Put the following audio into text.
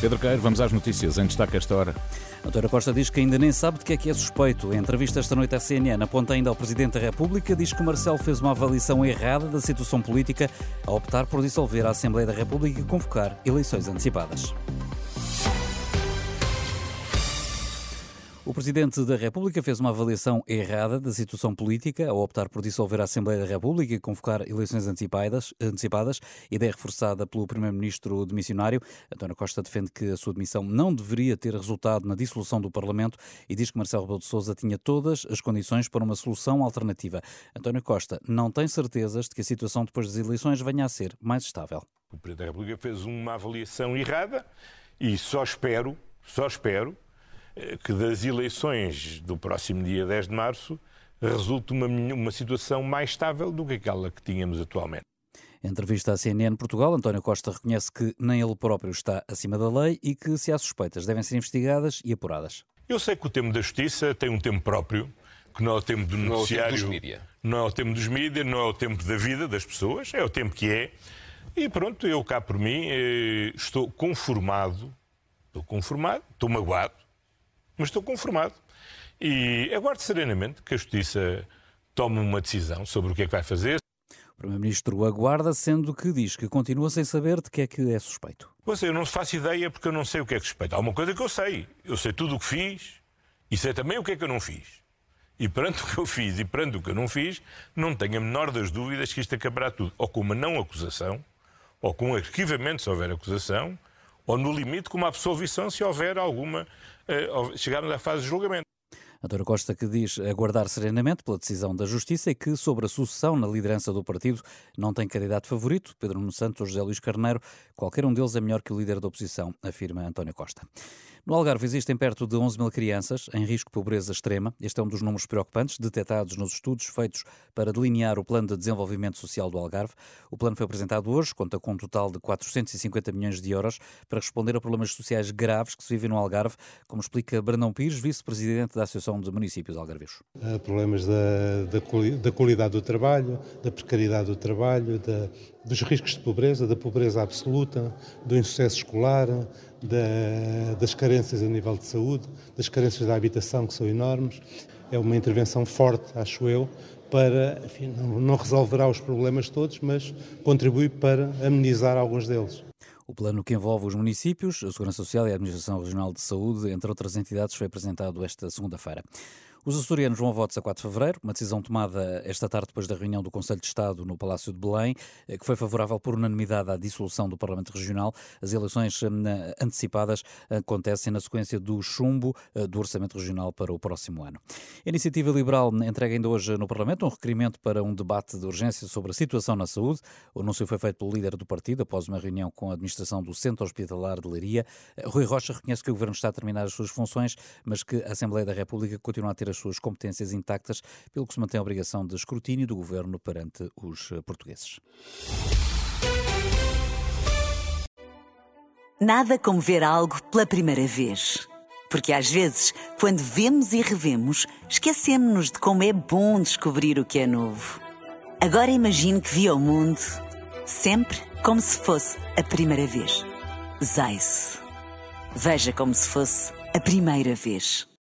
Pedro Queiro, vamos às notícias. Em destaque esta hora. António Costa diz que ainda nem sabe de que é que é suspeito. Em entrevista esta noite à CNN, aponta ainda ao Presidente da República, diz que Marcelo fez uma avaliação errada da situação política ao optar por dissolver a Assembleia da República e convocar eleições antecipadas. O Presidente da República fez uma avaliação errada da situação política ao optar por dissolver a Assembleia da República e convocar eleições antecipadas, antecipadas ideia reforçada pelo Primeiro-Ministro demissionário. António Costa defende que a sua demissão não deveria ter resultado na dissolução do Parlamento e diz que Marcelo Rebelo de Sousa tinha todas as condições para uma solução alternativa. António Costa não tem certezas de que a situação depois das eleições venha a ser mais estável. O Presidente da República fez uma avaliação errada e só espero, só espero que das eleições do próximo dia 10 de março resulte uma, uma situação mais estável do que aquela que tínhamos atualmente. Em entrevista à CNN Portugal, António Costa reconhece que nem ele próprio está acima da lei e que, se há suspeitas, devem ser investigadas e apuradas. Eu sei que o tempo da justiça tem um tempo próprio, que não é o tempo do não noticiário. É o tempo dos mídia. Não é o tempo dos mídias, não é o tempo da vida das pessoas, é o tempo que é. E pronto, eu cá por mim eh, estou conformado, estou conformado, estou magoado, mas estou conformado. E aguardo serenamente que a Justiça tome uma decisão sobre o que é que vai fazer. O Primeiro-Ministro aguarda, sendo que diz que continua sem saber de que é que é suspeito. Pois eu não faço ideia porque eu não sei o que é que suspeito. Há uma coisa que eu sei. Eu sei tudo o que fiz e sei também o que é que eu não fiz. E perante o que eu fiz e perante o que eu não fiz, não tenho a menor das dúvidas que isto acabará tudo. Ou com uma não acusação, ou com um arquivamento se houver acusação, ou no limite com uma absolvição se houver alguma, uh, chegarmos à fase de julgamento. António Costa que diz aguardar serenamente pela decisão da Justiça e que sobre a sucessão na liderança do partido não tem candidato favorito, Pedro Nuno Santos ou José Luís Carneiro, qualquer um deles é melhor que o líder da oposição, afirma António Costa. No Algarve existem perto de 11 mil crianças em risco de pobreza extrema. Este é um dos números preocupantes detectados nos estudos feitos para delinear o Plano de Desenvolvimento Social do Algarve. O plano foi apresentado hoje, conta com um total de 450 milhões de euros para responder a problemas sociais graves que se vivem no Algarve, como explica Brandão Pires, vice-presidente da Associação de Municípios Algarvios. Problemas da, da, da, qualidade do trabalho, da precariedade do trabalho, da, dos riscos de pobreza, da pobreza absoluta, do insucesso escolar, da, das carências a nível de saúde, das carências da habitação, que são enormes. É uma intervenção forte, acho eu, para, enfim, não, não resolverá os problemas todos, mas contribui para amenizar alguns deles. O plano que envolve os municípios, a Segurança Social e a Administração Regional de Saúde, entre outras entidades, foi apresentado esta segunda-feira. Os açorianos vão a votos a 4 de fevereiro, uma decisão tomada esta tarde depois da reunião do Conselho de Estado no Palácio de Belém, eh, que foi favorável por unanimidade à dissolução do Parlamento Regional. As eleições eh, antecipadas acontecem na sequência do chumbo eh, do Orçamento Regional para o próximo ano. A Iniciativa Liberal entrega ainda hoje no Parlamento um requerimento para um debate de urgência sobre a situação na saúde. O anúncio foi feito pelo líder do partido após uma reunião com a administração do Centro Hospitalar de Leiria. Rui Rocha reconhece que o Governo está a terminar as suas funções, mas que a Assembleia da República continua a ter as suas competências intactas, pelo que se mantém a obrigação de escrutínio do governo perante os eh, portugueses. Nada como ver algo pela primeira vez. Porque às vezes, quando vemos e revemos, esquecemos-nos de como é bom descobrir o que é novo. Agora imagine que viu o mundo sempre como se fosse a primeira vez. Zais. Veja como se fosse a primeira vez.